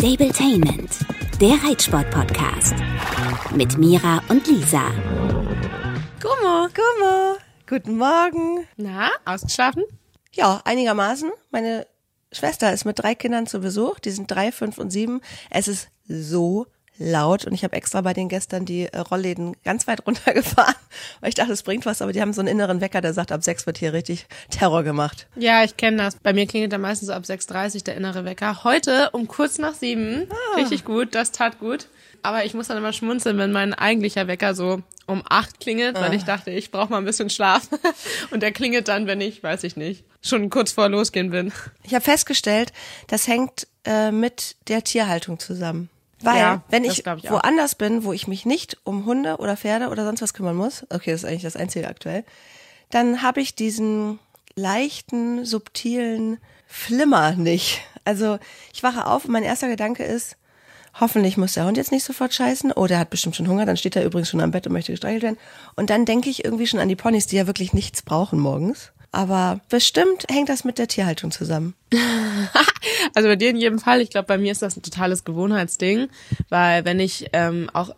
Stabletainment, der Reitsport-Podcast. Mit Mira und Lisa. Gummo. Gummo, guten Morgen. Na, ausgeschlafen? Ja, einigermaßen. Meine Schwester ist mit drei Kindern zu Besuch. Die sind drei, fünf und sieben. Es ist so laut und ich habe extra bei den gestern die äh, Rollläden ganz weit runtergefahren, weil ich dachte, es bringt was, aber die haben so einen inneren Wecker, der sagt, ab sechs wird hier richtig Terror gemacht. Ja, ich kenne das. Bei mir klingelt dann meistens so ab 6.30 der innere Wecker. Heute um kurz nach sieben. Richtig gut, das tat gut. Aber ich muss dann immer schmunzeln, wenn mein eigentlicher Wecker so um acht klingelt, weil ich dachte, ich brauche mal ein bisschen Schlaf. Und der klingelt dann, wenn ich, weiß ich nicht, schon kurz vor losgehen bin. Ich habe festgestellt, das hängt äh, mit der Tierhaltung zusammen. Weil, Ja, wenn ich ich woanders bin, wo ich mich nicht um Hunde oder Pferde oder sonst was kümmern muss, okay, das ist eigentlich das Einzige aktuell, dann habe ich diesen leichten, subtilen Flimmer nicht. Also ich wache auf und mein erster Gedanke ist, hoffentlich muss der Hund jetzt nicht sofort scheißen. Oh, der hat bestimmt schon Hunger, dann steht er übrigens schon am Bett und möchte gestreichelt werden. Und dann denke ich irgendwie schon an die Ponys, die ja wirklich nichts brauchen morgens. Aber bestimmt hängt das mit der Tierhaltung zusammen. Also bei dir in jedem Fall. Ich glaube, bei mir ist das ein totales Gewohnheitsding, weil wenn ich ähm, auch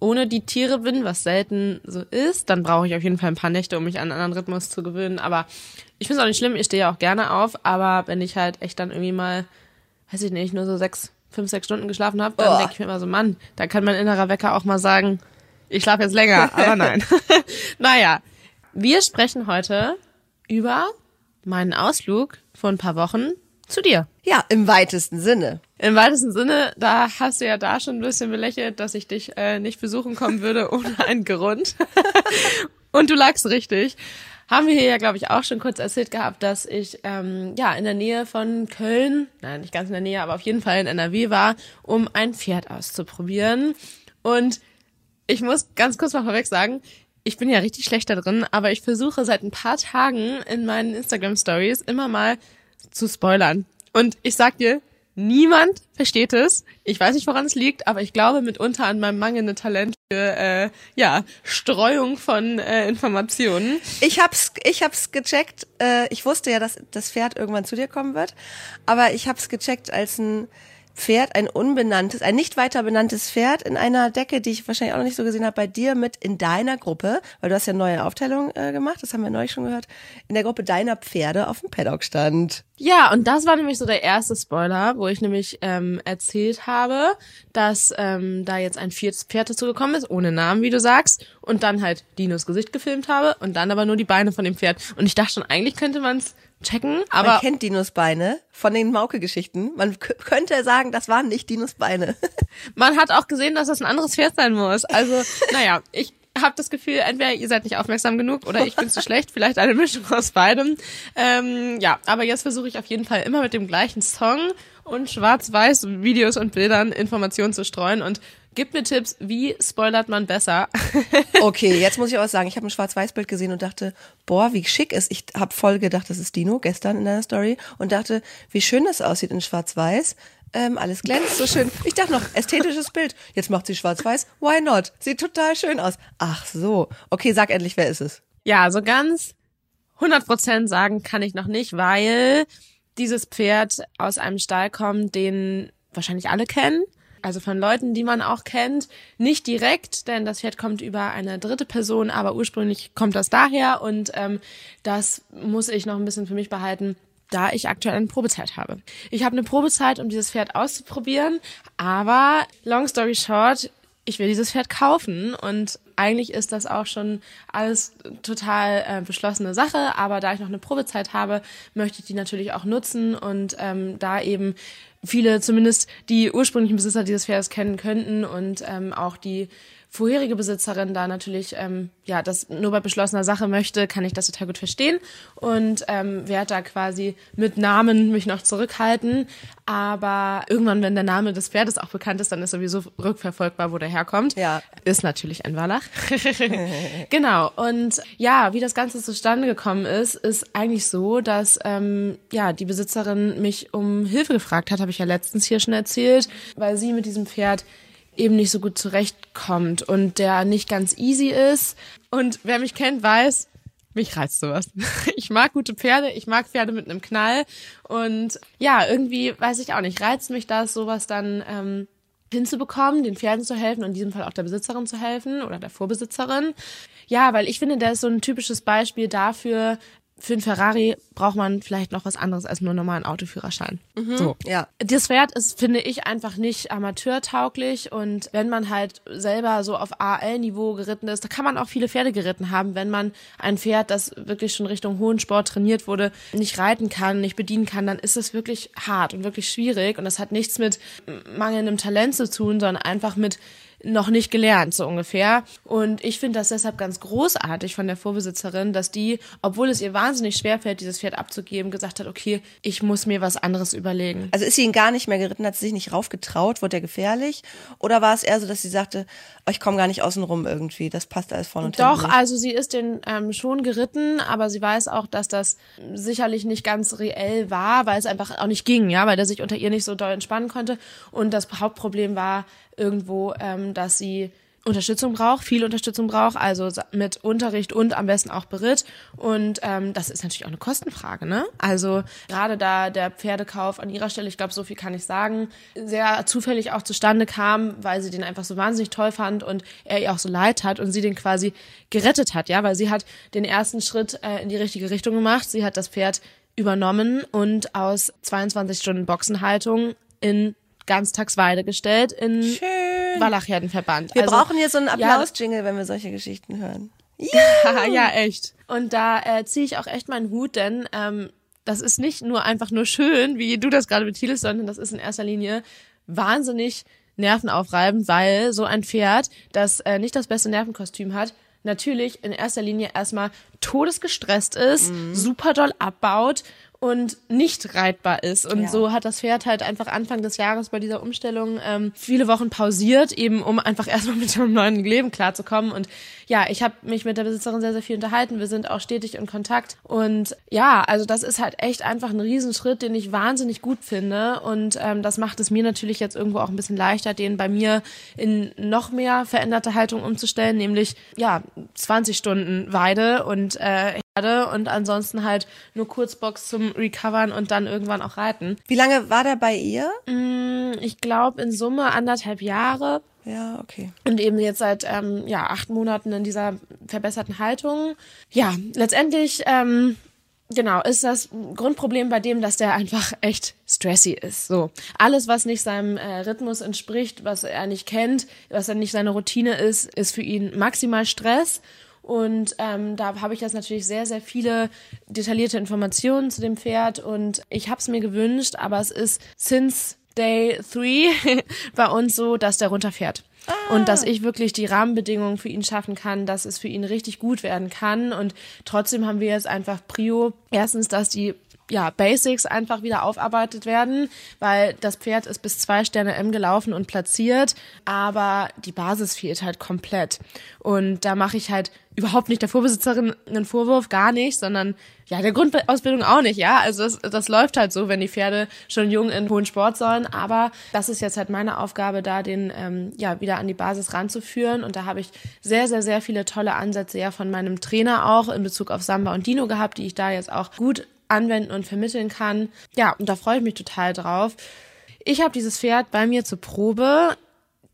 ohne die Tiere bin, was selten so ist, dann brauche ich auf jeden Fall ein paar Nächte, um mich an einen anderen Rhythmus zu gewöhnen. Aber ich finde es auch nicht schlimm, ich stehe ja auch gerne auf, aber wenn ich halt echt dann irgendwie mal, weiß ich nicht, nur so sechs, fünf, sechs Stunden geschlafen habe, dann Oh. denke ich mir immer so, Mann, da kann mein innerer Wecker auch mal sagen, ich schlafe jetzt länger, aber nein. naja, wir sprechen heute über meinen Ausflug vor ein paar Wochen zu dir. Ja, im weitesten Sinne. Im weitesten Sinne, da hast du ja da schon ein bisschen belächelt, dass ich dich äh, nicht besuchen kommen würde ohne einen Grund. Und du lagst richtig. Haben wir hier ja, glaube ich, auch schon kurz erzählt gehabt, dass ich ähm, ja in der Nähe von Köln, nein, nicht ganz in der Nähe, aber auf jeden Fall in NRW war, um ein Pferd auszuprobieren. Und ich muss ganz kurz mal vorweg sagen, ich bin ja richtig schlecht da drin, aber ich versuche seit ein paar Tagen in meinen Instagram Stories immer mal zu spoilern. Und ich sag dir, niemand versteht es. Ich weiß nicht, woran es liegt, aber ich glaube mitunter an meinem mangelnden Talent für äh, ja Streuung von äh, Informationen. Ich hab's, ich hab's gecheckt. Äh, ich wusste ja, dass das Pferd irgendwann zu dir kommen wird, aber ich hab's gecheckt als ein Pferd, ein unbenanntes, ein nicht weiter benanntes Pferd in einer Decke, die ich wahrscheinlich auch noch nicht so gesehen habe, bei dir mit in deiner Gruppe, weil du hast ja neue Aufteilung äh, gemacht, das haben wir neulich schon gehört, in der Gruppe deiner Pferde auf dem Paddock stand. Ja, und das war nämlich so der erste Spoiler, wo ich nämlich ähm, erzählt habe, dass ähm, da jetzt ein viertes Pferd dazu gekommen ist, ohne Namen, wie du sagst, und dann halt Dinos Gesicht gefilmt habe und dann aber nur die Beine von dem Pferd. Und ich dachte schon, eigentlich könnte man es checken, aber Man kennt Dinos Beine von den Mauke-Geschichten. Man könnte sagen, das waren nicht Dinos Beine. man hat auch gesehen, dass das ein anderes Pferd sein muss. Also, naja, ich habe das Gefühl, entweder ihr seid nicht aufmerksam genug oder ich bin zu schlecht, vielleicht eine Mischung aus beidem. Ähm, ja, aber jetzt versuche ich auf jeden Fall immer mit dem gleichen Song und schwarz-weiß Videos und Bildern Informationen zu streuen und gib mir Tipps, wie spoilert man besser. Okay, jetzt muss ich auch was sagen. Ich habe ein Schwarz-Weiß-Bild gesehen und dachte, boah, wie schick ist. Ich habe voll gedacht, das ist Dino gestern in deiner Story und dachte, wie schön das aussieht in Schwarz-Weiß. Ähm, alles glänzt so schön. Ich dachte noch, ästhetisches Bild. Jetzt macht sie Schwarz-Weiß. Why not? Sieht total schön aus. Ach so. Okay, sag endlich, wer ist es? Ja, so ganz 100% sagen kann ich noch nicht, weil dieses Pferd aus einem Stall kommt, den wahrscheinlich alle kennen. Also von Leuten, die man auch kennt. Nicht direkt, denn das Pferd kommt über eine dritte Person, aber ursprünglich kommt das daher und ähm, das muss ich noch ein bisschen für mich behalten, da ich aktuell eine Probezeit habe. Ich habe eine Probezeit, um dieses Pferd auszuprobieren, aber long story short, ich will dieses Pferd kaufen. Und eigentlich ist das auch schon alles total äh, beschlossene Sache, aber da ich noch eine Probezeit habe, möchte ich die natürlich auch nutzen und ähm, da eben viele, zumindest die ursprünglichen Besitzer dieses Pferdes kennen könnten und ähm, auch die vorherige Besitzerin da natürlich ähm, ja das nur bei beschlossener Sache möchte, kann ich das total gut verstehen und ähm, werde da quasi mit Namen mich noch zurückhalten. Aber irgendwann, wenn der Name des Pferdes auch bekannt ist, dann ist sowieso rückverfolgbar, wo der herkommt. Ja. Ist natürlich ein Wallach. genau. Und ja, wie das Ganze zustande gekommen ist, ist eigentlich so, dass ähm, ja die Besitzerin mich um Hilfe gefragt hat, habe ich ja letztens hier schon erzählt, weil sie mit diesem Pferd eben nicht so gut zurechtkommt und der nicht ganz easy ist. Und wer mich kennt, weiß, mich reizt sowas. Ich mag gute Pferde, ich mag Pferde mit einem Knall und ja, irgendwie weiß ich auch nicht, reizt mich das, sowas dann ähm, hinzubekommen, den Pferden zu helfen und in diesem Fall auch der Besitzerin zu helfen oder der Vorbesitzerin. Ja, weil ich finde, der ist so ein typisches Beispiel dafür, für einen Ferrari braucht man vielleicht noch was anderes als nur einen normalen Autoführerschein. Mhm, so. ja. Das Pferd ist, finde ich, einfach nicht amateurtauglich und wenn man halt selber so auf AL-Niveau geritten ist, da kann man auch viele Pferde geritten haben, wenn man ein Pferd, das wirklich schon Richtung hohen Sport trainiert wurde, nicht reiten kann, nicht bedienen kann, dann ist es wirklich hart und wirklich schwierig und das hat nichts mit mangelndem Talent zu tun, sondern einfach mit noch nicht gelernt, so ungefähr. Und ich finde das deshalb ganz großartig von der Vorbesitzerin, dass die, obwohl es ihr wahnsinnig schwerfällt, dieses Pferd abzugeben, gesagt hat, okay, ich muss mir was anderes überlegen. Also ist sie ihn gar nicht mehr geritten, hat sie sich nicht raufgetraut, wurde er gefährlich? Oder war es eher so, dass sie sagte, oh, ich komme gar nicht außen rum irgendwie, das passt alles vorne und Doch, hinten also sie ist den ähm, schon geritten, aber sie weiß auch, dass das sicherlich nicht ganz reell war, weil es einfach auch nicht ging, ja, weil der sich unter ihr nicht so doll entspannen konnte. Und das Hauptproblem war irgendwo, ähm, dass sie Unterstützung braucht, viel Unterstützung braucht, also mit Unterricht und am besten auch Beritt. Und ähm, das ist natürlich auch eine Kostenfrage, ne? Also gerade da der Pferdekauf an ihrer Stelle, ich glaube, so viel kann ich sagen, sehr zufällig auch zustande kam, weil sie den einfach so wahnsinnig toll fand und er ihr auch so leid hat und sie den quasi gerettet hat, ja, weil sie hat den ersten Schritt äh, in die richtige Richtung gemacht. Sie hat das Pferd übernommen und aus 22 Stunden Boxenhaltung in Ganztagsweide gestellt in Schön. Wir Also- brauchen hier so einen Ja, Applaus-Jingle, wenn wir solche Geschichten hören. Ja, echt. Und da äh, ziehe ich auch echt meinen Hut, denn ähm, das ist nicht nur einfach nur schön, wie du das gerade betitelst, sondern das ist in erster Linie wahnsinnig nervenaufreibend, weil so ein Pferd, das äh, nicht das beste Nervenkostüm hat, natürlich in erster Linie erstmal todesgestresst ist, super doll abbaut und nicht reitbar ist. Und Ja. so hat das Pferd halt einfach Anfang des Jahres bei dieser Umstellung ähm, viele Wochen pausiert, eben um einfach erstmal mit seinem neuen Leben klarzukommen. Und ja, ich habe mich mit der Besitzerin sehr, sehr viel unterhalten. Wir sind auch stetig in Kontakt. Und ja, also das ist halt echt einfach ein Riesenschritt, den ich wahnsinnig gut finde. Und ähm, das macht es mir natürlich jetzt irgendwo auch ein bisschen leichter, den bei mir in noch mehr veränderte Haltung umzustellen, nämlich ja 20 Stunden Weide und äh, und ansonsten halt nur Kurzbox zum Recovern und dann irgendwann auch reiten. Wie lange war der bei ihr? Ich glaube in Summe anderthalb Jahre Ja, okay. und eben jetzt seit ähm, ja acht Monaten in dieser verbesserten Haltung. Ja, letztendlich ähm, genau ist das Grundproblem bei dem, dass der einfach echt stressy ist. So alles, was nicht seinem äh, Rhythmus entspricht, was er nicht kennt, was dann nicht seine Routine ist, ist für ihn maximal Stress. Und ähm, da habe ich jetzt natürlich sehr, sehr viele detaillierte Informationen zu dem Pferd und ich habe es mir gewünscht, aber es ist since Day 3 bei uns so, dass der runterfährt. Und dass ich wirklich die Rahmenbedingungen für ihn schaffen kann, dass es für ihn richtig gut werden kann. Und trotzdem haben wir jetzt einfach Prio. Erstens, dass die ja, Basics einfach wieder aufarbeitet werden, weil das Pferd ist bis zwei Sterne M gelaufen und platziert, aber die Basis fehlt halt komplett. Und da mache ich halt überhaupt nicht der Vorbesitzerin einen Vorwurf, gar nicht, sondern ja, der Grundausbildung auch nicht, ja. Also das, das läuft halt so, wenn die Pferde schon jung in hohen Sport sollen. Aber das ist jetzt halt meine Aufgabe, da den ähm, ja wieder an die Basis ranzuführen. Und da habe ich sehr, sehr, sehr viele tolle Ansätze ja von meinem Trainer auch in Bezug auf Samba und Dino gehabt, die ich da jetzt auch gut anwenden und vermitteln kann. Ja, und da freue ich mich total drauf. Ich habe dieses Pferd bei mir zur Probe.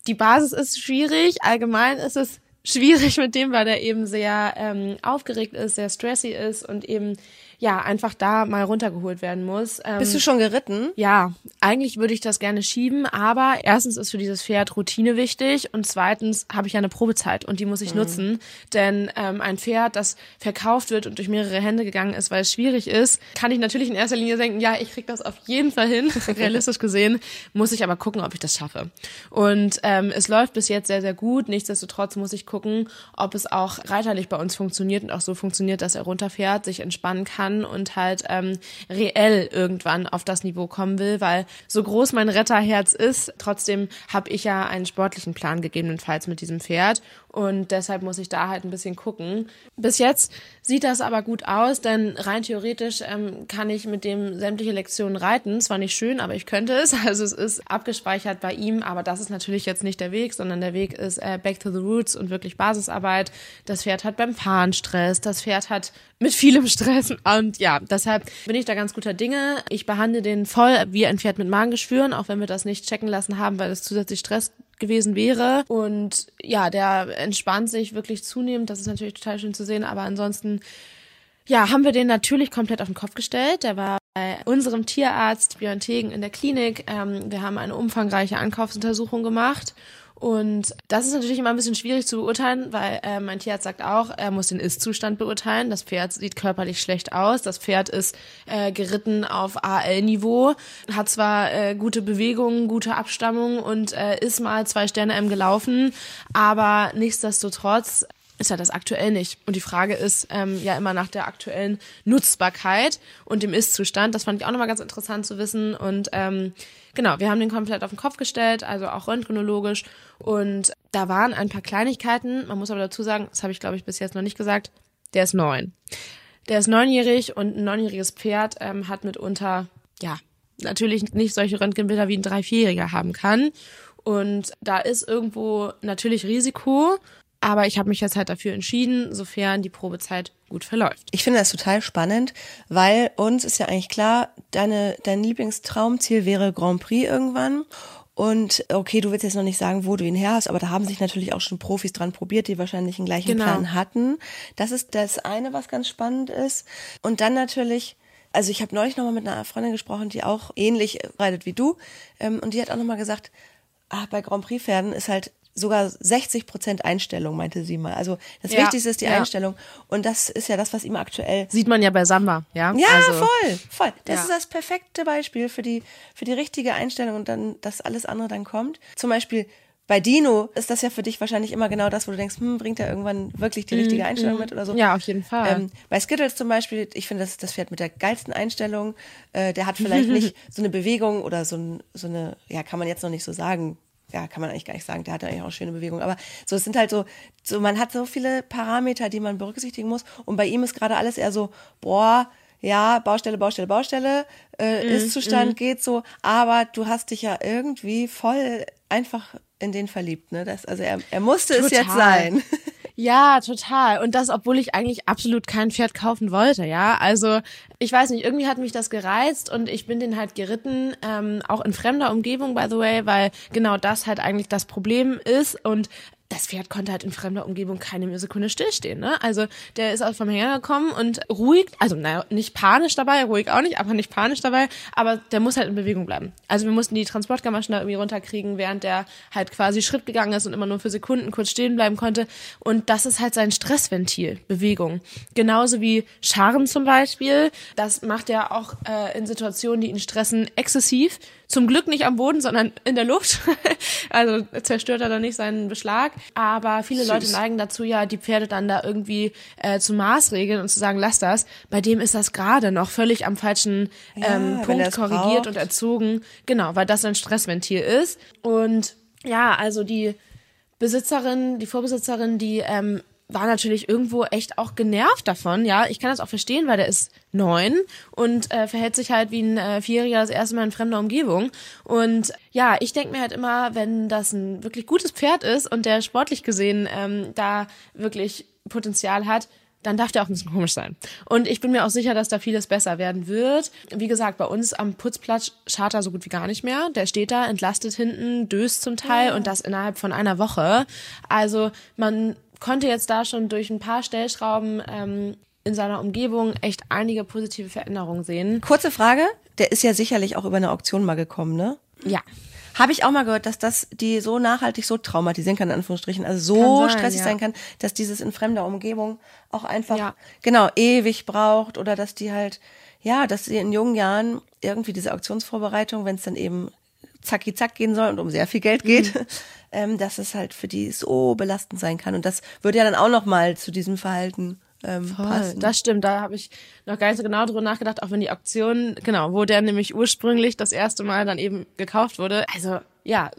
Die Basis ist schwierig. Allgemein ist es schwierig mit dem, weil er eben sehr ähm, aufgeregt ist, sehr stressy ist und eben ja einfach da mal runtergeholt werden muss. Ähm, Bist du schon geritten? ja, eigentlich würde ich das gerne schieben, aber erstens ist für dieses Pferd Routine wichtig und zweitens habe ich ja eine Probezeit und die muss ich nutzen, denn ähm, ein Pferd, das verkauft wird und durch mehrere Hände gegangen ist, weil es schwierig ist, kann ich natürlich in erster Linie denken, ja, ich krieg das auf jeden Fall hin, realistisch gesehen, muss ich aber gucken, ob ich das schaffe. Und ähm, es läuft bis jetzt sehr, sehr gut, nichtsdestotrotz muss ich gucken, ob es auch reiterlich bei uns funktioniert und auch so funktioniert, dass er runterfährt, sich entspannen kann und halt ähm, reell irgendwann auf das Niveau kommen will, weil so groß mein Retterherz ist, trotzdem habe ich ja einen sportlichen Plan gegebenenfalls mit diesem Pferd Und deshalb muss ich da halt ein bisschen gucken. Bis jetzt sieht das aber gut aus, denn rein theoretisch ähm, kann ich mit dem sämtliche Lektionen reiten. Zwar nicht schön, aber ich könnte es. Also es ist abgespeichert bei ihm, aber das ist natürlich jetzt nicht der Weg, sondern der Weg ist äh, Back to the Roots und wirklich Basisarbeit. Das Pferd hat beim Fahren Stress, das Pferd hat mit vielem Stress und ja, deshalb bin ich da ganz guter Dinge. Ich behandle den voll wie ein Pferd mit Magengeschwüren, auch wenn wir das nicht checken lassen haben, weil es zusätzlich Stress gewesen wäre. Und ja, der entspannt sich wirklich zunehmend. Das ist natürlich total schön zu sehen. Aber ansonsten, ja, haben wir den natürlich komplett auf den Kopf gestellt. Der war bei unserem Tierarzt Björn Tegen in der Klinik. Ähm, wir haben eine umfangreiche Ankaufsuntersuchung gemacht und das ist natürlich immer ein bisschen schwierig zu beurteilen, weil äh, mein Tierarzt sagt auch, er muss den Ist-Zustand beurteilen. Das Pferd sieht körperlich schlecht aus. Das Pferd ist äh, geritten auf AL-Niveau, hat zwar äh, gute Bewegungen, gute Abstammung und äh, ist mal zwei Sterne M gelaufen, aber nichtsdestotrotz ist ja das aktuell nicht. Und die Frage ist ähm, ja immer nach der aktuellen Nutzbarkeit und dem Ist-Zustand. Das fand ich auch nochmal ganz interessant zu wissen. Und ähm, genau, wir haben den komplett auf den Kopf gestellt, also auch röntgenologisch. Und da waren ein paar Kleinigkeiten. Man muss aber dazu sagen, das habe ich glaube ich bis jetzt noch nicht gesagt, der ist neun. Der ist neunjährig und ein neunjähriges Pferd ähm, hat mitunter, ja, natürlich nicht solche Röntgenbilder wie ein drei, vierjähriger haben kann. Und da ist irgendwo natürlich Risiko. Aber ich habe mich jetzt halt dafür entschieden, sofern die Probezeit gut verläuft. Ich finde das total spannend, weil uns ist ja eigentlich klar, deine, dein Lieblingstraumziel wäre Grand Prix irgendwann. Und okay, du willst jetzt noch nicht sagen, wo du ihn her hast, aber da haben sich natürlich auch schon Profis dran probiert, die wahrscheinlich einen gleichen genau. Plan hatten. Das ist das eine, was ganz spannend ist. Und dann natürlich, also ich habe neulich nochmal mit einer Freundin gesprochen, die auch ähnlich reitet wie du. Ähm, und die hat auch nochmal gesagt, ah, bei Grand Prix Pferden ist halt sogar 60 Prozent Einstellung, meinte sie mal. Also das ja, Wichtigste ist die ja. Einstellung. Und das ist ja das, was ihm aktuell. Sieht man ja bei Samba, ja? Ja, also, voll, voll. Das ja. ist das perfekte Beispiel für die, für die richtige Einstellung und dann, dass alles andere dann kommt. Zum Beispiel bei Dino ist das ja für dich wahrscheinlich immer genau das, wo du denkst, hm, bringt er irgendwann wirklich die richtige mhm, Einstellung mm, mit oder so. Ja, auf jeden Fall. Ähm, bei Skittles zum Beispiel, ich finde, das das Pferd mit der geilsten Einstellung. Äh, der hat vielleicht nicht so eine Bewegung oder so, ein, so eine, ja, kann man jetzt noch nicht so sagen, ja, kann man eigentlich gar nicht sagen, der hat eigentlich auch schöne Bewegungen. Aber so, es sind halt so, so, man hat so viele Parameter, die man berücksichtigen muss. Und bei ihm ist gerade alles eher so, boah, ja, Baustelle, Baustelle, Baustelle, äh, mm, Ist-Zustand mm. geht so, aber du hast dich ja irgendwie voll einfach in den verliebt, ne? Das, also er, er musste Total. es jetzt sein. Ja, total. Und das, obwohl ich eigentlich absolut kein Pferd kaufen wollte, ja. Also ich weiß nicht, irgendwie hat mich das gereizt und ich bin den halt geritten, ähm, auch in fremder Umgebung, by the way, weil genau das halt eigentlich das Problem ist. Und das Pferd konnte halt in fremder Umgebung keine Sekunde stillstehen. Ne? Also der ist aus vom Hänger gekommen und ruhig, also naja, nicht panisch dabei, ruhig auch nicht, aber nicht panisch dabei, aber der muss halt in Bewegung bleiben. Also wir mussten die Transportgamaschen da irgendwie runterkriegen, während der halt quasi Schritt gegangen ist und immer nur für Sekunden kurz stehen bleiben konnte. Und das ist halt sein Stressventil, Bewegung. Genauso wie Scharen zum Beispiel. Das macht er auch äh, in Situationen, die ihn stressen, exzessiv. Zum Glück nicht am Boden, sondern in der Luft. also zerstört er da nicht seinen Beschlag. Aber viele Süß. Leute neigen dazu, ja, die Pferde dann da irgendwie äh, zu Maßregeln und zu sagen, lass das. Bei dem ist das gerade noch völlig am falschen ähm, ja, Punkt korrigiert braucht. und erzogen. Genau, weil das ein Stressventil ist. Und ja, also die Besitzerin, die Vorbesitzerin, die ähm, war natürlich irgendwo echt auch genervt davon. Ja, ich kann das auch verstehen, weil der ist neun und äh, verhält sich halt wie ein äh, Vierjähriger das erste Mal in fremder Umgebung. Und ja, ich denke mir halt immer, wenn das ein wirklich gutes Pferd ist und der sportlich gesehen ähm, da wirklich Potenzial hat, dann darf der auch ein bisschen komisch sein. Und ich bin mir auch sicher, dass da vieles besser werden wird. Wie gesagt, bei uns am Putzplatz schart er so gut wie gar nicht mehr. Der steht da, entlastet hinten, döst zum Teil und das innerhalb von einer Woche. Also man konnte jetzt da schon durch ein paar Stellschrauben ähm, in seiner Umgebung echt einige positive Veränderungen sehen. Kurze Frage, der ist ja sicherlich auch über eine Auktion mal gekommen, ne? Ja. Habe ich auch mal gehört, dass das die so nachhaltig so traumatisieren kann, in Anführungsstrichen, also so sein, stressig ja. sein kann, dass dieses in fremder Umgebung auch einfach, ja. genau, ewig braucht oder dass die halt, ja, dass sie in jungen Jahren irgendwie diese Auktionsvorbereitung, wenn es dann eben zacki zack gehen soll und um sehr viel Geld geht, mhm. ähm, dass es halt für die so belastend sein kann. Und das würde ja dann auch noch mal zu diesem Verhalten ähm, Voll, passen. Das stimmt, da habe ich noch gar nicht so genau drüber nachgedacht, auch wenn die Auktion, genau, wo der nämlich ursprünglich das erste Mal dann eben gekauft wurde. Also ja,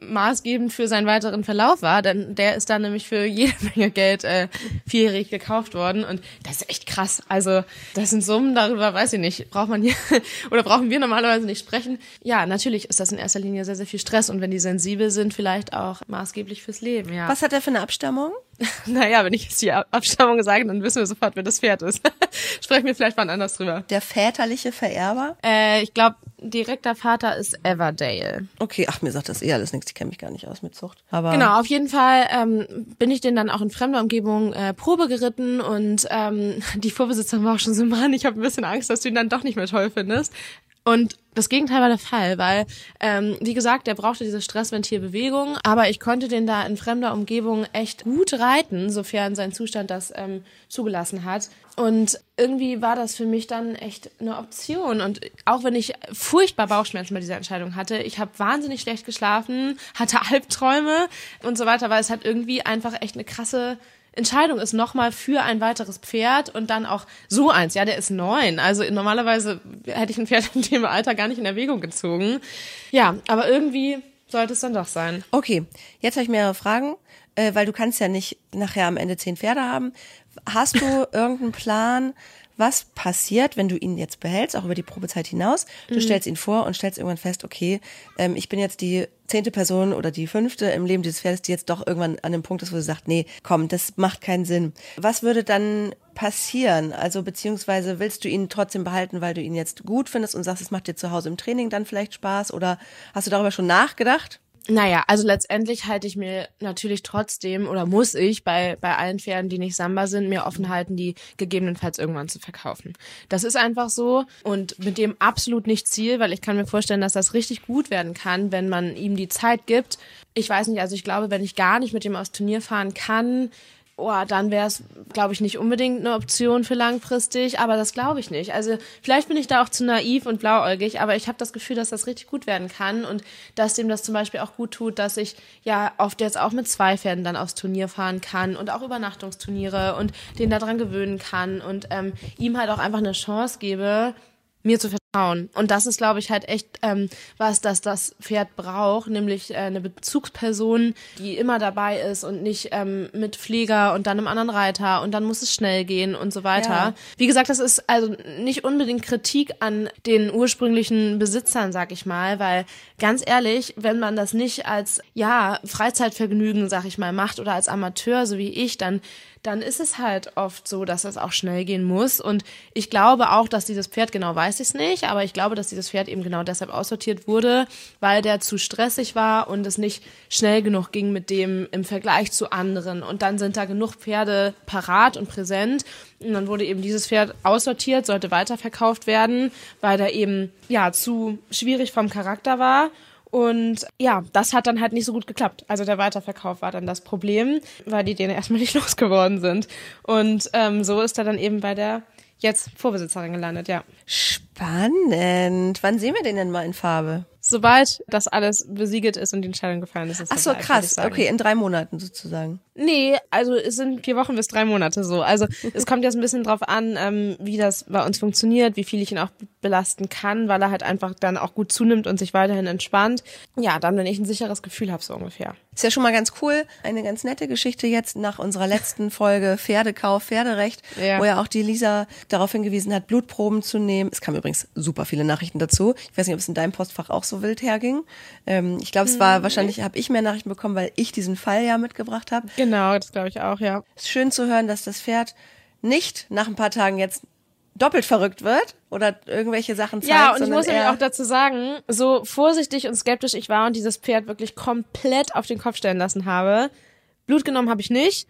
maßgebend für seinen weiteren Verlauf war, denn der ist dann nämlich für jede Menge Geld äh, vierjährig gekauft worden und das ist echt krass. Also das sind Summen, darüber weiß ich nicht, braucht man hier oder brauchen wir normalerweise nicht sprechen. Ja, natürlich ist das in erster Linie sehr, sehr viel Stress und wenn die sensibel sind, vielleicht auch maßgeblich fürs Leben, ja. Was hat er für eine Abstammung? naja, wenn ich jetzt die Abstammung sage, dann wissen wir sofort, wer das Pferd ist. Sprechen wir vielleicht mal anders drüber. Der väterliche Vererber? Äh, ich glaube, direkter Vater ist Everdale. Okay, ach, mir sagt das eh alles nichts, die kenne mich gar nicht aus mit Zucht. Aber Genau, auf jeden Fall ähm, bin ich den dann auch in fremder Umgebung äh, Probe geritten und ähm, die Vorbesitzerin war auch schon so, Mann, ich habe ein bisschen Angst, dass du ihn dann doch nicht mehr toll findest. Und das Gegenteil war der Fall, weil, ähm, wie gesagt, der brauchte diese Stressventilbewegung, aber ich konnte den da in fremder Umgebung echt gut reiten, sofern sein Zustand das ähm, zugelassen hat. Und irgendwie war das für mich dann echt eine Option. Und auch wenn ich furchtbar Bauchschmerzen bei dieser Entscheidung hatte, ich habe wahnsinnig schlecht geschlafen, hatte Albträume und so weiter, weil es hat irgendwie einfach echt eine krasse Entscheidung ist nochmal für ein weiteres Pferd und dann auch so eins. Ja, der ist neun. Also normalerweise hätte ich ein Pferd in dem Alter gar nicht in Erwägung gezogen. Ja, aber irgendwie sollte es dann doch sein. Okay, jetzt habe ich mehrere Fragen, äh, weil du kannst ja nicht nachher am Ende zehn Pferde haben. Hast du irgendeinen Plan, was passiert, wenn du ihn jetzt behältst, auch über die Probezeit hinaus? Du Mhm. stellst ihn vor und stellst irgendwann fest, okay, ähm, ich bin jetzt die zehnte Person oder die fünfte im Leben dieses Pferdes, die jetzt doch irgendwann an dem Punkt ist, wo du sagst, nee, komm, das macht keinen Sinn. Was würde dann passieren? Also beziehungsweise willst du ihn trotzdem behalten, weil du ihn jetzt gut findest und sagst, es macht dir zu Hause im Training dann vielleicht Spaß? Oder hast du darüber schon nachgedacht? Naja, also letztendlich halte ich mir natürlich trotzdem oder muss ich bei, bei allen Pferden, die nicht Samba sind, mir offen halten, die gegebenenfalls irgendwann zu verkaufen. Das ist einfach so und mit dem absolut nicht Ziel, weil ich kann mir vorstellen, dass das richtig gut werden kann, wenn man ihm die Zeit gibt. Ich weiß nicht, also ich glaube, wenn ich gar nicht mit dem aufs Turnier fahren kann, oh, dann wäre es, glaube ich, nicht unbedingt eine Option für langfristig, aber das glaube ich nicht. Also vielleicht bin ich da auch zu naiv und blauäugig, aber ich habe das Gefühl, dass das richtig gut werden kann und dass dem das zum Beispiel auch gut tut, dass ich ja oft jetzt auch mit zwei Pferden dann aufs Turnier fahren kann und auch Übernachtungsturniere und den daran gewöhnen kann und ähm, ihm halt auch einfach eine Chance gebe, mir zu vertrauen. Und das ist, glaube ich, halt echt ähm, was, das das Pferd braucht, nämlich äh, eine Bezugsperson, die immer dabei ist und nicht ähm, mit Pfleger und dann einem anderen Reiter und dann muss es schnell gehen und so weiter. Ja. Wie gesagt, das ist also nicht unbedingt Kritik an den ursprünglichen Besitzern, sag ich mal, weil ganz ehrlich, wenn man das nicht als ja Freizeitvergnügen, sag ich mal, macht oder als Amateur, so wie ich, dann dann ist es halt oft so, dass es auch schnell gehen muss. Und ich glaube auch, dass dieses Pferd, genau weiß ich es nicht, aber ich glaube, dass dieses Pferd eben genau deshalb aussortiert wurde, weil der zu stressig war und es nicht schnell genug ging mit dem im Vergleich zu anderen. Und dann sind da genug Pferde parat und präsent. Und dann wurde eben dieses Pferd aussortiert, sollte weiterverkauft werden, weil der eben, ja, zu schwierig vom Charakter war. Und ja, das hat dann halt nicht so gut geklappt. Also der Weiterverkauf war dann das Problem, weil die den erstmal nicht losgeworden sind. Und ähm, so ist er dann eben bei der jetzt Vorbesitzerin gelandet, ja. Spannend. Wann sehen wir den denn mal in Farbe? Sobald das alles besiegelt ist und die Entscheidung gefallen ist, ist Ach so, ich krass. Okay, in drei Monaten sozusagen. Nee, also es sind vier Wochen bis drei Monate so. Also es kommt jetzt ein bisschen drauf an, ähm, wie das bei uns funktioniert, wie viel ich ihn auch belasten kann, weil er halt einfach dann auch gut zunimmt und sich weiterhin entspannt. Ja, dann, wenn ich ein sicheres Gefühl habe, so ungefähr. Ist ja schon mal ganz cool. Eine ganz nette Geschichte jetzt nach unserer letzten Folge Pferdekauf, Pferderecht, Ja. wo ja auch die Lisa darauf hingewiesen hat, Blutproben zu nehmen. Es kamen übrigens super viele Nachrichten dazu. Ich weiß nicht, ob es in deinem Postfach auch so wild herging. Ähm, ich glaube, es war wahrscheinlich, habe ich mehr Nachrichten bekommen, weil ich diesen Fall ja mitgebracht habe. Genau, das glaube ich auch, ja. Es ist schön zu hören, dass das Pferd nicht nach ein paar Tagen jetzt doppelt verrückt wird oder irgendwelche Sachen zeigt. Ja, und ich muss nämlich auch dazu sagen, so vorsichtig und skeptisch ich war und dieses Pferd wirklich komplett auf den Kopf stellen lassen habe, Blut genommen habe ich nicht,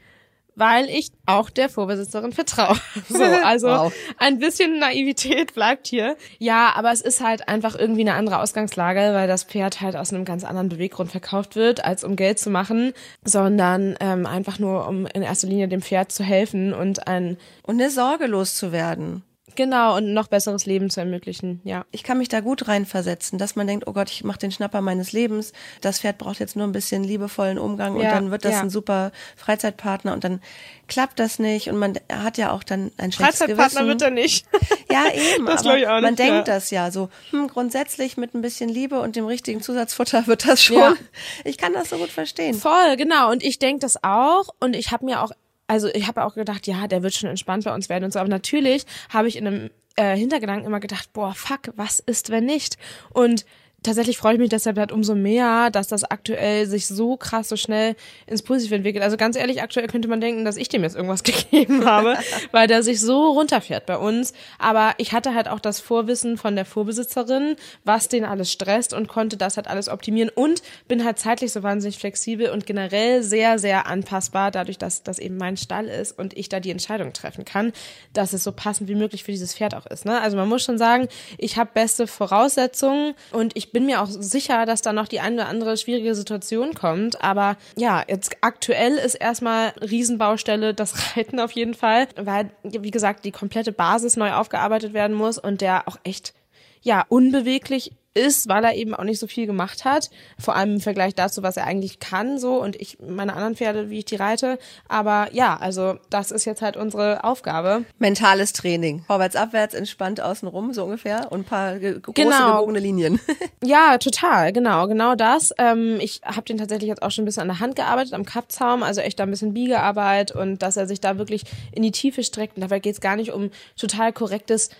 weil ich auch der Vorbesitzerin vertraue. So, also Wow. ein bisschen Naivität bleibt hier. Ja, aber es ist halt einfach irgendwie eine andere Ausgangslage, weil das Pferd halt aus einem ganz anderen Beweggrund verkauft wird, als um Geld zu machen, sondern ähm, einfach nur, um in erster Linie dem Pferd zu helfen und ein und eine Sorge loszuwerden. Genau, und noch besseres Leben zu ermöglichen, ja. Ich kann mich da gut reinversetzen, dass man denkt, oh Gott, ich mache den Schnapper meines Lebens. Das Pferd braucht jetzt nur ein bisschen liebevollen Umgang und Ja, dann wird das ja. ein super Freizeitpartner und dann klappt das nicht und man hat ja auch dann ein schlechtes Freizeitpartner Gewissen. wird er nicht. Ja, eben. Das aber ich auch man nicht, denkt ja. das ja so. Hm, grundsätzlich mit ein bisschen Liebe und dem richtigen Zusatzfutter wird das schon. Ich kann das so gut verstehen. Voll, genau. Und ich denk das auch. Und ich habe mir auch, also ich habe auch gedacht, ja, der wird schon entspannt bei uns werden und so. Aber natürlich habe ich in einem äh, Hintergedanken immer gedacht, boah, fuck, was ist, wenn nicht? Und tatsächlich freue ich mich deshalb halt umso mehr, dass das aktuell sich so krass so schnell ins Positive entwickelt. Also ganz ehrlich, aktuell könnte man denken, dass ich dem jetzt irgendwas gegeben habe, weil der sich so runterfährt bei uns. Aber ich hatte halt auch das Vorwissen von der Vorbesitzerin, was den alles stresst und konnte das halt alles optimieren und bin halt zeitlich so wahnsinnig flexibel und generell sehr, sehr anpassbar, dadurch, dass das eben mein Stall ist und ich da die Entscheidung treffen kann, dass es so passend wie möglich für dieses Pferd auch ist. Ne? Also man muss schon sagen, ich habe beste Voraussetzungen und ich bin mir auch sicher, dass da noch die eine oder andere schwierige Situation kommt. Aber ja, jetzt aktuell ist erstmal Riesenbaustelle das Reiten auf jeden Fall, weil, wie gesagt, die komplette Basis neu aufgearbeitet werden muss und der auch echt ja, unbeweglich ist, weil er eben auch nicht so viel gemacht hat. Vor allem im Vergleich dazu, was er eigentlich kann, so und ich meine anderen Pferde, wie ich die reite. Aber ja, also das ist jetzt halt unsere Aufgabe. Mentales Training. Vorwärts, abwärts, entspannt außenrum, so ungefähr. Und ein paar ge große Genau. gebogene Linien. Ja, total, genau, genau das. Ähm, ich habe den tatsächlich jetzt auch schon ein bisschen an der Hand gearbeitet, am Kappzaum, also echt da ein bisschen Biegearbeit und dass er sich da wirklich in die Tiefe streckt. Und dabei geht es gar nicht um total korrektes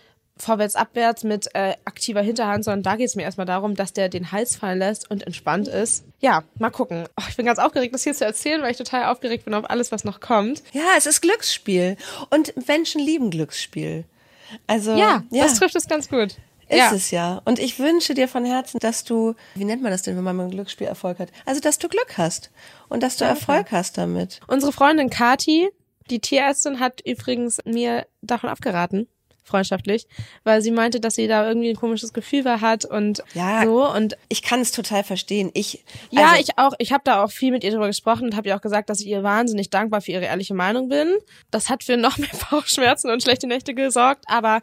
vorwärts, abwärts mit äh, aktiver Hinterhand, sondern da geht es mir erstmal darum, dass der den Hals fallen lässt und entspannt ist. Ja, mal gucken. Oh, ich bin ganz aufgeregt, das hier zu erzählen, weil ich total aufgeregt bin auf alles, was noch kommt. Ja, es ist Glücksspiel. Und Menschen lieben Glücksspiel. Also, Ja, ja. das trifft es ganz gut. Ist ja. es ja. Und ich wünsche dir von Herzen, dass du, wie nennt man das denn, wenn man mit einem Glücksspiel Erfolg hat? Also, dass du Glück hast und dass du Erfolg hast damit. Unsere Freundin Kati, die Tierärztin, hat übrigens mir davon abgeraten, freundschaftlich, weil sie meinte, dass sie da irgendwie ein komisches Gefühl bei hat und Ja. so und Ich kann es total verstehen. Ich, ja, also, ich auch, ich habe da auch viel mit ihr drüber gesprochen und habe ihr auch gesagt, dass ich ihr wahnsinnig dankbar für ihre ehrliche Meinung bin. Das hat für noch mehr Bauchschmerzen und schlechte Nächte gesorgt, aber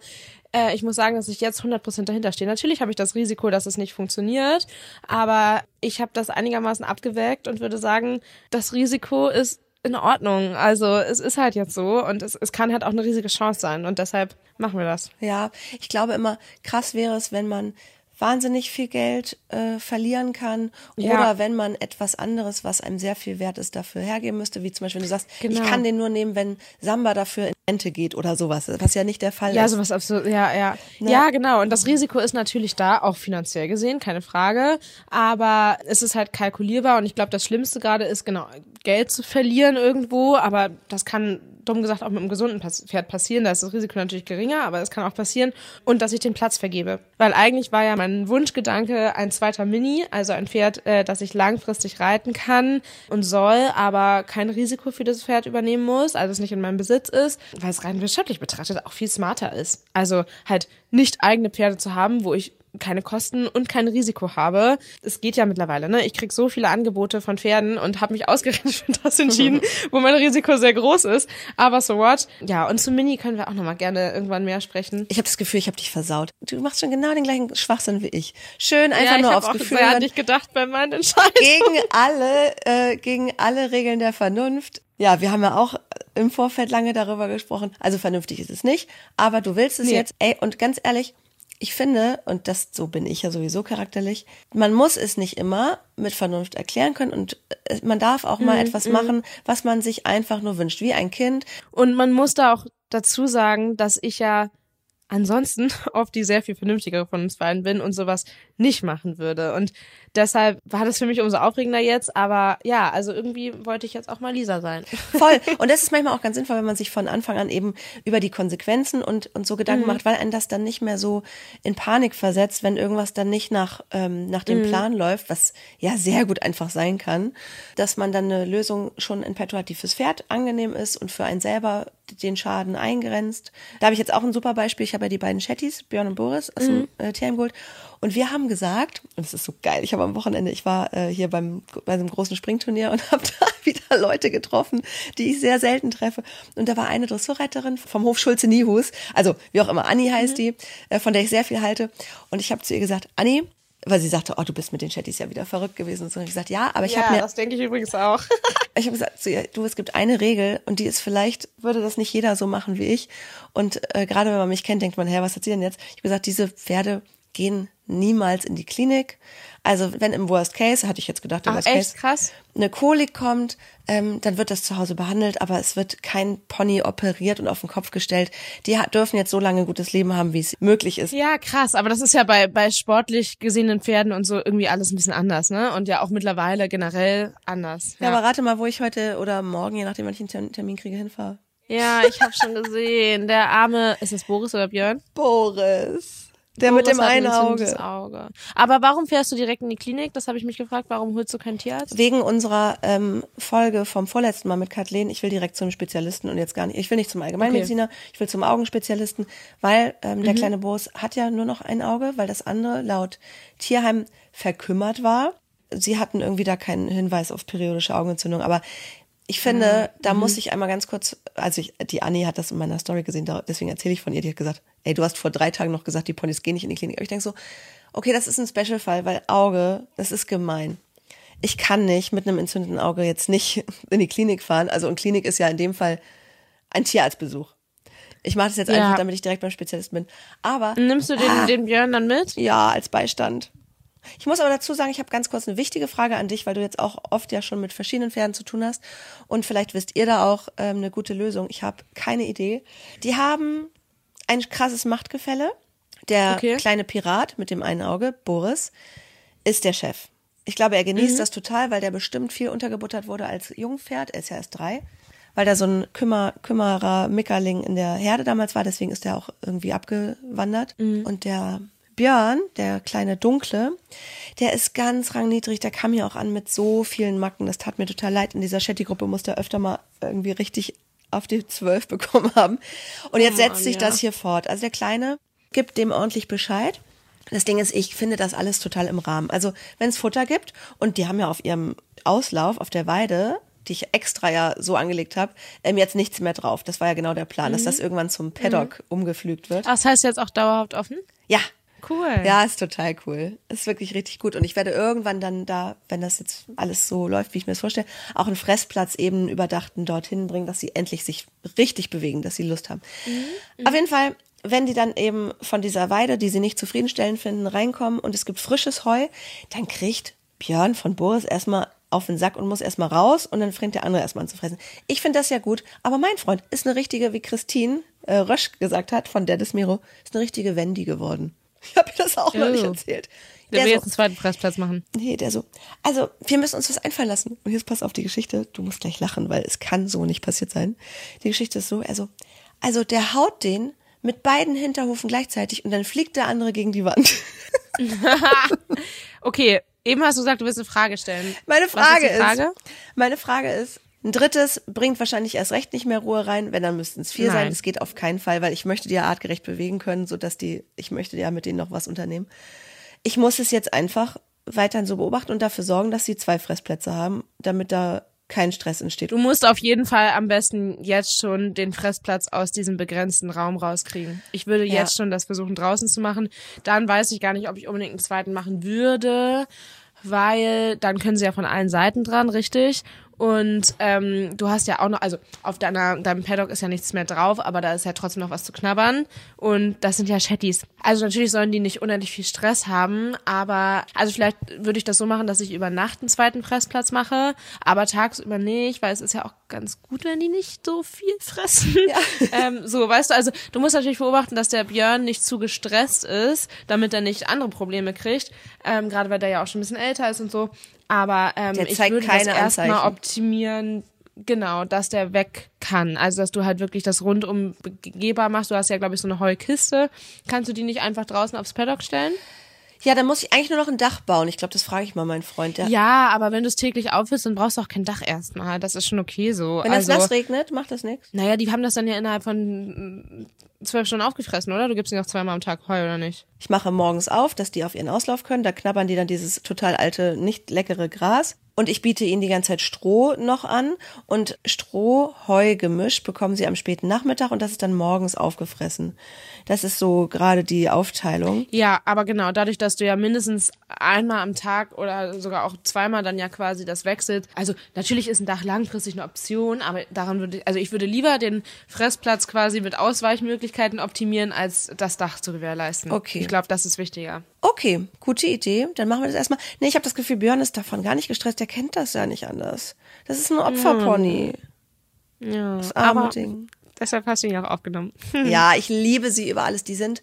äh, ich muss sagen, dass ich jetzt 100% dahinter stehe. Natürlich habe ich das Risiko, dass es nicht funktioniert, aber ich habe das einigermaßen abgewägt und würde sagen, das Risiko ist in Ordnung. Also es ist halt jetzt so und es, es kann halt auch eine riesige Chance sein und deshalb machen wir das. Ja, ich glaube immer, krass wäre es, wenn man wahnsinnig viel Geld äh, verlieren kann Ja. oder wenn man etwas anderes, was einem sehr viel wert ist, dafür hergeben müsste, wie zum Beispiel, wenn du sagst, Genau. ich kann den nur nehmen, wenn Samba dafür in Rente geht oder sowas, was ja nicht der Fall Ja, ist. sowas absolut, ja, ja. Ne? Ja, genau. Und das Risiko ist natürlich da, auch finanziell gesehen, keine Frage. Aber es ist halt kalkulierbar und ich glaube, das Schlimmste gerade ist, genau, Geld zu verlieren irgendwo, aber das kann dumm gesagt auch mit einem gesunden Pferd passieren. Da ist das Risiko natürlich geringer, aber es kann auch passieren. Und dass ich den Platz vergebe. Weil eigentlich war ja mein Wunschgedanke ein zweiter Mini, also ein Pferd, äh, das ich langfristig reiten kann und soll, aber kein Risiko für das Pferd übernehmen muss, also es nicht in meinem Besitz ist, weil es rein wirtschaftlich betrachtet auch viel smarter ist. Also halt nicht eigene Pferde zu haben, wo ich keine Kosten und kein Risiko habe. Es geht ja mittlerweile, ne? Ich krieg so viele Angebote von Pferden und habe mich ausgerechnet für das entschieden, wo mein Risiko sehr groß ist. Aber so what? Ja, und zum Mini können wir auch nochmal gerne irgendwann mehr sprechen. Ich habe das Gefühl, ich habe dich versaut. Du machst schon genau den gleichen Schwachsinn wie ich. Schön einfach ja, ich nur habe aufs auch Gefühl hören. dich gedacht bei meinen Entscheidungen. gegen alle, äh, gegen alle Regeln der Vernunft. Ja, wir haben ja auch im Vorfeld lange darüber gesprochen. Also vernünftig ist es nicht, aber du willst es Nee. jetzt. Ey, und ganz ehrlich, ich finde, und das so bin ich ja sowieso charakterlich, man muss es nicht immer mit Vernunft erklären können und äh, man darf auch mal etwas machen, was man sich einfach nur wünscht, wie ein Kind. Und man muss da auch dazu sagen, dass ich ja ansonsten oft die sehr viel vernünftigere von uns beiden bin und sowas nicht machen würde. Und deshalb war das für mich umso aufregender jetzt. Aber ja, also irgendwie wollte ich jetzt auch mal Lisa sein. Voll. Und das ist manchmal auch ganz sinnvoll, wenn man sich von Anfang an eben über die Konsequenzen und, und so Gedanken macht, weil einen das dann nicht mehr so in Panik versetzt, wenn irgendwas dann nicht nach, ähm, nach dem Plan läuft, was ja sehr gut einfach sein kann, dass man dann eine Lösung schon in petto hat, die fürs Pferd angenehm ist und für einen selber den Schaden eingrenzt. Da habe ich jetzt auch ein super Beispiel. Ich habe ja die beiden Chattis, Björn und Boris aus dem äh, TM Gold. Und wir haben gesagt, und es ist so geil, ich habe am Wochenende, ich war äh, hier beim bei so einem großen Springturnier und habe da wieder Leute getroffen, die ich sehr selten treffe. Und da war eine Dressurreiterin vom Hof Schulze Niehus, also wie auch immer, Anni heißt mhm. die, äh, von der ich sehr viel halte. Und ich habe zu ihr gesagt, Anni, weil sie sagte, oh, du bist mit den Chatties ja wieder verrückt gewesen. Und so habe ich gesagt, ja, aber ich ja, habe mir. das denke ich übrigens auch. ich habe gesagt zu ihr, du, es gibt eine Regel und die ist vielleicht, würde das nicht jeder so machen wie ich. Und äh, gerade wenn man mich kennt, denkt man, hä, was hat sie denn jetzt? Ich habe gesagt, diese Pferde gehen niemals in die Klinik. Also wenn im Worst Case, hatte ich jetzt gedacht, im Ach, Worst echt Case, krass. eine Kolik kommt, ähm, dann wird das zu Hause behandelt, aber es wird kein Pony operiert und auf den Kopf gestellt. Die dürfen jetzt so lange ein gutes Leben haben, wie es möglich ist. Ja, krass. Aber das ist ja bei, bei sportlich gesehenen Pferden und so irgendwie alles ein bisschen anders, ne? Und ja auch mittlerweile generell anders. Ja, ja aber rate mal, wo ich heute oder morgen, je nachdem, wann ich einen Termin kriege, hinfahre. Ja, ich habe schon gesehen. Der arme, ist es Boris oder Björn? Boris. Der Boris mit dem einen Auge. Auge. Aber warum fährst du direkt in die Klinik? Das habe ich mich gefragt. Warum holst du keinen Tierarzt? Wegen unserer ähm, Folge vom vorletzten Mal mit Kathleen. Ich will direkt zum Spezialisten und jetzt gar nicht. Ich will nicht zum Allgemeinmediziner. Okay. Ich will zum Augenspezialisten, weil ähm, der mhm. kleine Boris hat ja nur noch ein Auge, weil das andere laut Tierheim verkümmert war. Sie hatten irgendwie da keinen Hinweis auf periodische Augenentzündung, aber ich finde, mhm. da muss mhm. ich einmal ganz kurz, also ich, die Annie hat das in meiner Story gesehen, deswegen erzähle ich von ihr, die hat gesagt, ey, du hast vor drei Tagen noch gesagt, die Ponys gehen nicht in die Klinik. Aber ich denke so, okay, das ist ein Special-Fall, weil Auge, das ist gemein. Ich kann nicht mit einem entzündeten Auge jetzt nicht in die Klinik fahren. Also und Klinik ist ja in dem Fall ein Tierarztbesuch. Ich mache das jetzt ja. einfach, damit ich direkt beim Spezialisten bin. Aber nimmst du den, ah, den Björn dann mit? Ja, als Beistand. Ich muss aber dazu sagen, ich habe ganz kurz eine wichtige Frage an dich, weil du jetzt auch oft ja schon mit verschiedenen Pferden zu tun hast. Und vielleicht wisst ihr da auch ähm, eine gute Lösung. Ich habe keine Idee. Die haben ein krasses Machtgefälle. Der okay. kleine Pirat mit dem einen Auge, Boris, ist der Chef. Ich glaube, er genießt mhm. das total, weil der bestimmt viel untergebuttert wurde als Jungpferd. Er ist ja erst drei. Weil da so ein Kümmer, Kümmerer Mickerling in der Herde damals war, deswegen ist er auch irgendwie abgewandert. Mhm. Und der Björn, der kleine Dunkle, der ist ganz rangniedrig, der kam ja auch an mit so vielen Macken. Das tat mir total leid. In dieser Shetty-Gruppe musste er öfter mal irgendwie richtig auf die zwölf bekommen haben. Und jetzt oh, setzt sich das hier fort. Also der Kleine gibt dem ordentlich Bescheid. Das Ding ist, ich finde das alles total im Rahmen. Also wenn es Futter gibt und die haben ja auf ihrem Auslauf auf der Weide die ich extra ja so angelegt habe, ähm, jetzt nichts mehr drauf. Das war ja genau der Plan, mhm. dass das irgendwann zum Paddock mhm. umgepflügt wird. Ach, das heißt jetzt auch dauerhaft offen? Ja, Cool. Ja, ist total cool. Ist wirklich richtig gut. Und ich werde irgendwann dann da, wenn das jetzt alles so läuft, wie ich mir das vorstelle, auch einen Fressplatz eben überdachten dorthin bringen, dass sie endlich sich richtig bewegen, dass sie Lust haben. Mhm. Auf jeden Fall, wenn die dann eben von dieser Weide, die sie nicht zufriedenstellend finden, reinkommen und es gibt frisches Heu, dann kriegt Björn von Boris erstmal auf den Sack und muss erstmal raus und dann fängt der andere erstmal an zu fressen. Ich finde das ja gut, aber mein Freund ist eine richtige, wie Christine äh, Rösch gesagt hat von Dennis Miro, ist eine richtige Wendy geworden. Ich habe ihr das auch oh. noch nicht erzählt. Der, der will so, jetzt einen zweiten Pressplatz machen. Nee, der so. Also, wir müssen uns was einfallen lassen. Und jetzt pass auf die Geschichte. Du musst gleich lachen, weil es kann so nicht passiert sein. Die Geschichte ist so, also, also der haut den mit beiden Hinterhufen gleichzeitig und dann fliegt der andere gegen die Wand. okay, eben hast du gesagt, du willst eine Frage stellen. Meine Frage, Frage? ist, meine Frage ist, ein drittes bringt wahrscheinlich erst recht nicht mehr Ruhe rein, wenn dann müssten es vier Nein. sein. Das geht auf keinen Fall, weil ich möchte die ja artgerecht bewegen können, so dass die, ich möchte ja mit denen noch was unternehmen. Ich muss es jetzt einfach weiterhin so beobachten und dafür sorgen, dass sie zwei Fressplätze haben, damit da kein Stress entsteht. Du musst auf jeden Fall am besten jetzt schon den Fressplatz aus diesem begrenzten Raum rauskriegen. Ich würde ja. jetzt schon das versuchen draußen zu machen. Dann weiß ich gar nicht, ob ich unbedingt einen zweiten machen würde, weil dann können sie ja von allen Seiten dran, richtig? Und ähm, du hast ja auch noch, also auf deiner, deinem Paddock ist ja nichts mehr drauf, aber da ist ja trotzdem noch was zu knabbern. Und das sind ja Shetties. Also natürlich sollen die nicht unendlich viel Stress haben, aber also vielleicht würde ich das so machen, dass ich über Nacht einen zweiten Fressplatz mache, aber tagsüber nicht, weil es ist ja auch ganz gut, wenn die nicht so viel fressen. Ja. ähm, so, weißt du, also du musst natürlich beobachten, dass der Björn nicht zu gestresst ist, damit er nicht andere Probleme kriegt. Ähm, Gerade weil der ja auch schon ein bisschen älter ist und so. Aber ähm, ich würde das erstmal optimieren, genau, dass der weg kann. Also dass du halt wirklich das rundum begehbar machst. Du hast ja, glaube ich, so eine Heukiste. Kannst du die nicht einfach draußen aufs Paddock stellen? Ja, dann muss ich eigentlich nur noch ein Dach bauen. Ich glaube, das frage ich mal meinen Freund. Der ja, aber wenn du es täglich aufhörst, dann brauchst du auch kein Dach erstmal. Das ist schon okay so. Wenn also, es nass regnet, macht das nichts? Naja, die haben das dann ja innerhalb von zwölf Stunden aufgefressen, oder? Du gibst ihnen noch zweimal am Tag Heu, oder nicht? Ich mache morgens auf, dass die auf ihren Auslauf können. Da knabbern die dann dieses total alte, nicht leckere Gras. Und ich biete ihnen die ganze Zeit Stroh noch an und Stroh-Heu-Gemisch bekommen sie am späten Nachmittag und das ist dann morgens aufgefressen. Das ist so gerade die Aufteilung. Ja, aber genau, dadurch, dass du ja mindestens einmal am Tag oder sogar auch zweimal dann ja quasi das wechselt. Also natürlich ist ein Dach langfristig eine Option, aber daran würde, also ich würde lieber den Fressplatz quasi mit Ausweichmöglichkeiten optimieren, als das Dach zu gewährleisten. Okay. Ich glaube, das ist wichtiger. Okay, gute Idee. Dann machen wir das erstmal. Nee, ich habe das Gefühl, Björn ist davon gar nicht gestresst. Der kennt das ja nicht anders. Das ist ein Opferpony. Ja, Das arme aber Ding. deshalb hast du ihn auch aufgenommen. Ja, ich liebe sie über alles. Die sind,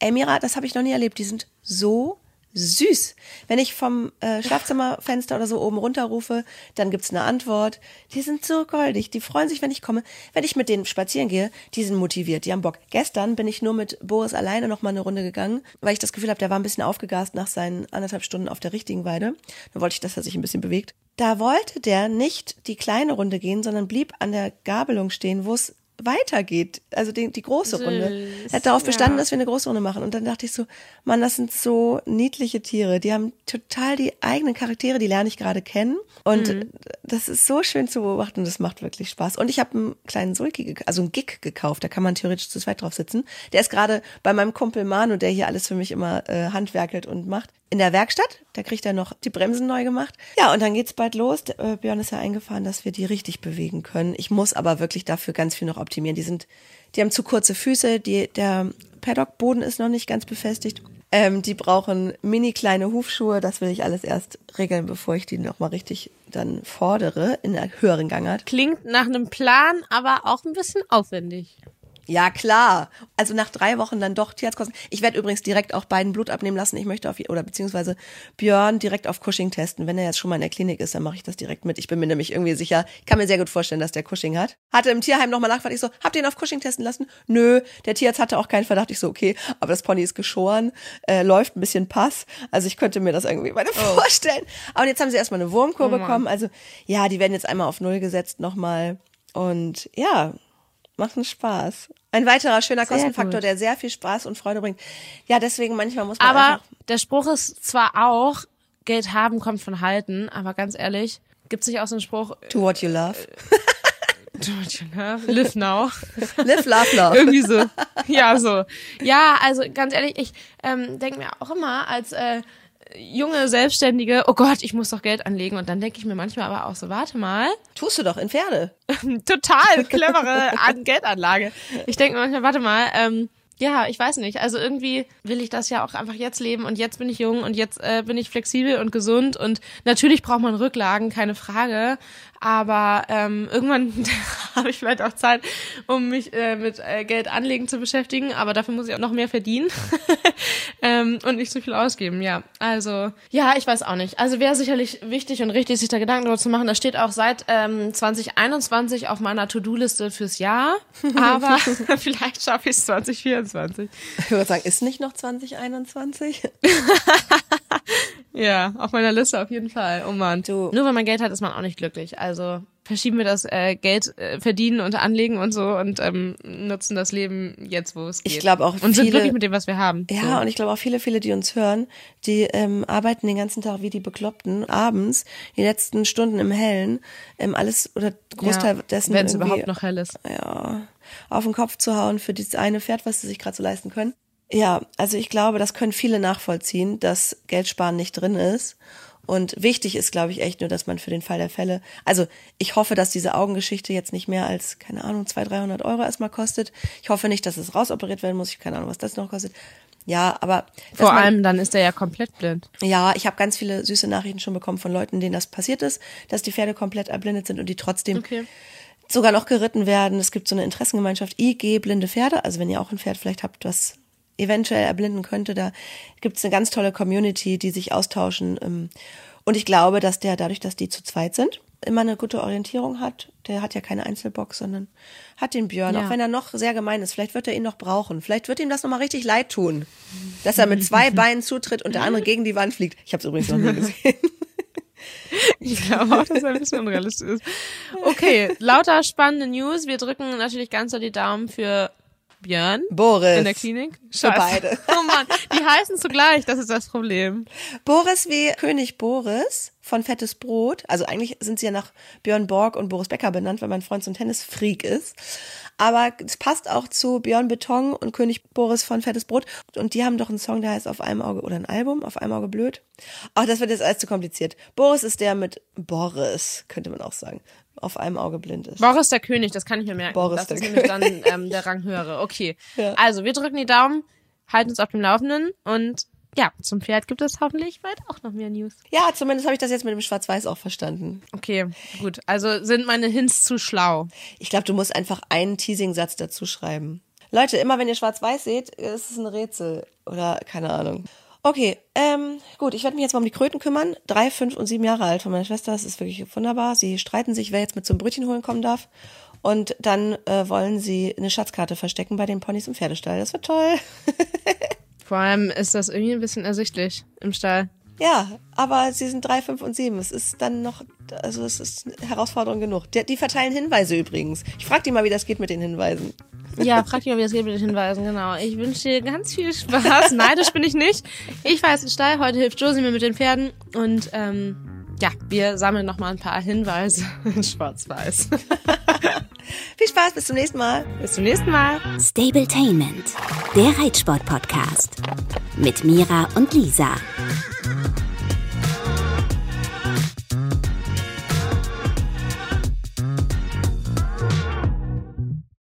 Emira, das habe ich noch nie erlebt. Die sind so süß. Wenn ich vom äh, Schlafzimmerfenster oder so oben runter rufe, dann gibt's eine Antwort. Die sind so goldig. Die freuen sich, wenn ich komme. Wenn ich mit denen spazieren gehe, die sind motiviert, die haben Bock. Gestern bin ich nur mit Boris alleine noch mal eine Runde gegangen, weil ich das Gefühl habe, der war ein bisschen aufgegast nach seinen anderthalb Stunden auf der richtigen Weide. Da wollte ich, dass er sich ein bisschen bewegt. Da wollte der nicht die kleine Runde gehen, sondern blieb an der Gabelung stehen, wo es weitergeht. Also die, die große Runde. Süß, Er hat darauf bestanden, ja. dass wir eine große Runde machen. Und dann dachte ich so, Mann, das sind so niedliche Tiere. Die haben total die eigenen Charaktere, die lerne ich gerade kennen. Und Mhm. das ist so schön zu beobachten. Das macht wirklich Spaß. Und ich habe einen kleinen Sulki, also einen Gig gekauft. Da kann man theoretisch zu zweit drauf sitzen. Der ist gerade bei meinem Kumpel Manu, der hier alles für mich immer äh, handwerkelt und macht. In der Werkstatt, da kriegt er noch die Bremsen neu gemacht. Ja, und dann geht's bald los. Der, äh, Björn ist ja eingefahren, dass wir die richtig bewegen können. Ich muss aber wirklich dafür ganz viel noch optimieren. Die sind, die haben zu kurze Füße, die, der Paddock-Boden ist noch nicht ganz befestigt. Ähm, die brauchen mini kleine Hufschuhe. Das will ich alles erst regeln, bevor ich die noch mal richtig dann fordere in einer höheren Gangart. Klingt nach einem Plan, aber auch ein bisschen aufwendig. Ja, klar. Also nach drei Wochen dann doch Tierarztkosten. Ich werde übrigens direkt auch beiden Blut abnehmen lassen. Ich möchte auf, oder beziehungsweise Björn direkt auf Cushing testen. Wenn er jetzt schon mal in der Klinik ist, dann mache ich das direkt mit. Ich bin mir nämlich irgendwie sicher, ich kann mir sehr gut vorstellen, dass der Cushing hat. Hatte im Tierheim nochmal nachgefragt. Ich so, habt ihr ihn auf Cushing testen lassen? Nö, der Tierarzt hatte auch keinen Verdacht. Ich so, okay, aber das Pony ist geschoren, äh, läuft ein bisschen Pass. Also ich könnte mir das irgendwie meine vorstellen. Aber jetzt haben sie erstmal eine Wurmkur bekommen. Also ja, die werden jetzt einmal auf Null gesetzt nochmal. Und ja, machen Spaß. Ein weiterer schöner Sehr Kostenfaktor, gut. der sehr viel Spaß und Freude bringt. Ja, deswegen manchmal muss man Aber der Spruch ist zwar auch, Geld haben kommt von halten, aber ganz ehrlich, gibt's nicht auch so einen Spruch, do what you love. live now? Live, love, love. Irgendwie so. Ja, so. Ja, also ganz ehrlich, ich ähm, denke mir auch immer als äh, junge Selbstständige, oh Gott, ich muss doch Geld anlegen. Und dann denke ich mir manchmal aber auch so, warte mal, Tust du doch in Pferde. total clevere An Geldanlage. Ich denke mir manchmal, warte mal, ähm, ja, ich weiß nicht. Also irgendwie will ich das ja auch einfach jetzt leben und jetzt bin ich jung und jetzt äh, bin ich flexibel und gesund und natürlich braucht man Rücklagen, keine Frage. Aber ähm, irgendwann habe ich vielleicht auch Zeit, um mich äh, mit äh, Geld anlegen zu beschäftigen. Aber dafür muss ich auch noch mehr verdienen ähm, und nicht so viel ausgeben. Ja, also ja, ich weiß auch nicht. Also wäre sicherlich wichtig und richtig, sich da Gedanken darüber zu machen. Das steht auch seit ähm, 2021 auf meiner To-Do-Liste fürs Jahr. Aber vielleicht schaffe ich es 2024. Ich würde sagen, ist nicht noch 2021? Ja, auf meiner Liste auf jeden Fall. Oh Mann. Du- Nur wenn man Geld hat, ist man auch nicht glücklich. Also verschieben wir das äh, Geld äh, verdienen und anlegen und so und ähm, nutzen das Leben jetzt, wo es geht. Ich glaube auch Und sind viele- glücklich mit dem, was wir haben. Ja, so. und ich glaube auch viele, viele, die uns hören, die ähm, arbeiten den ganzen Tag wie die Bekloppten, abends, die letzten Stunden im Hellen, ähm, alles oder Großteil ja, dessen wenn es überhaupt noch hell ist. ja, auf den Kopf zu hauen für dieses eine Pferd, was sie sich gerade so leisten können. Ja, also ich glaube, das können viele nachvollziehen, dass Geldsparen nicht drin ist. Und wichtig ist, glaube ich, echt nur, dass man für den Fall der Fälle, also ich hoffe, dass diese Augengeschichte jetzt nicht mehr als, keine Ahnung, 200, 300 Euro erstmal kostet. Ich hoffe nicht, dass es rausoperiert werden muss. Ich keine Ahnung, was das noch kostet. Ja, aber Vor man- allem dann ist er ja komplett blind. ja, ich habe ganz viele süße Nachrichten schon bekommen von Leuten, denen das passiert ist, dass die Pferde komplett erblindet sind und die trotzdem Okay. sogar noch geritten werden. Es gibt so eine Interessengemeinschaft IG Blinde Pferde. Also wenn ihr auch ein Pferd vielleicht habt, was eventuell erblinden könnte, da gibt es eine ganz tolle Community, die sich austauschen. ähm, Und ich glaube, dass der dadurch, dass die zu zweit sind, immer eine gute Orientierung hat. Der hat ja keine Einzelbox, sondern hat den Björn, Ja. auch wenn er noch sehr gemein ist. Vielleicht wird er ihn noch brauchen. Vielleicht wird ihm das nochmal richtig leid tun, dass er mit zwei Beinen zutritt und der andere gegen die Wand fliegt. Ich habe es übrigens noch nie gesehen. Ich glaube auch, dass er ein bisschen unrealistisch ist. Okay, lauter spannende News. Wir drücken natürlich ganz doll die Daumen für Björn Boris. in der Klinik? Für beide. Oh Mann, die heißen zugleich, das ist das Problem. Boris wie König Boris von Fettes Brot. Also eigentlich sind sie ja nach Björn Borg und Boris Becker benannt, weil mein Freund so ein Tennisfreak ist. Aber es passt auch zu Björn Beton und König Boris von Fettes Brot. Und die haben doch einen Song, der heißt Auf einem Auge oder ein Album, Auf einem Auge blöd. Ach, das wird jetzt alles zu kompliziert. Boris ist der mit Boris, könnte man auch sagen. Auf einem Auge blind ist. Boris der König, das kann ich mir merken. Boris das der ist nämlich dann ähm, der Ranghöhere. Okay. Ja. Also, wir drücken die Daumen, halten uns auf dem Laufenden und ja, zum Pferd gibt es hoffentlich bald auch noch mehr News. Ja, zumindest habe ich das jetzt mit dem Schwarz-Weiß auch verstanden. Okay, gut. Also sind meine Hints zu schlau. Ich glaube, du musst einfach einen Teasing-Satz dazu schreiben. Leute, immer wenn ihr Schwarz-Weiß seht, ist es ein Rätsel oder keine Ahnung. Okay, ähm, gut, ich werde mich jetzt mal um die Kröten kümmern. Drei, fünf und sieben Jahre alt von meiner Schwester, das ist wirklich wunderbar. Sie streiten sich, wer jetzt mit zum Brötchen holen kommen darf. Und dann äh, wollen sie eine Schatzkarte verstecken bei den Ponys im Pferdestall. Das wird toll. Vor allem ist das irgendwie ein bisschen ersichtlich im Stall. Ja, aber sie sind drei, fünf und sieben. Es ist dann noch, also es ist Herausforderung genug. Die, die verteilen Hinweise übrigens. Ich frage die mal, wie das geht mit den Hinweisen. Ja, frag dich mal, wie das geht mit den Hinweisen, genau. Ich wünsche dir ganz viel Spaß. Neidisch bin ich nicht. Ich fahre jetzt in den Stall. Heute hilft Josie mir mit den Pferden. Und ähm, ja, wir sammeln noch mal ein paar Hinweise in Schwarz-Weiß. Viel Spaß, bis zum nächsten Mal. Bis zum nächsten Mal. Stabletainment, der Reitsport-Podcast. Mit Mira und Lisa.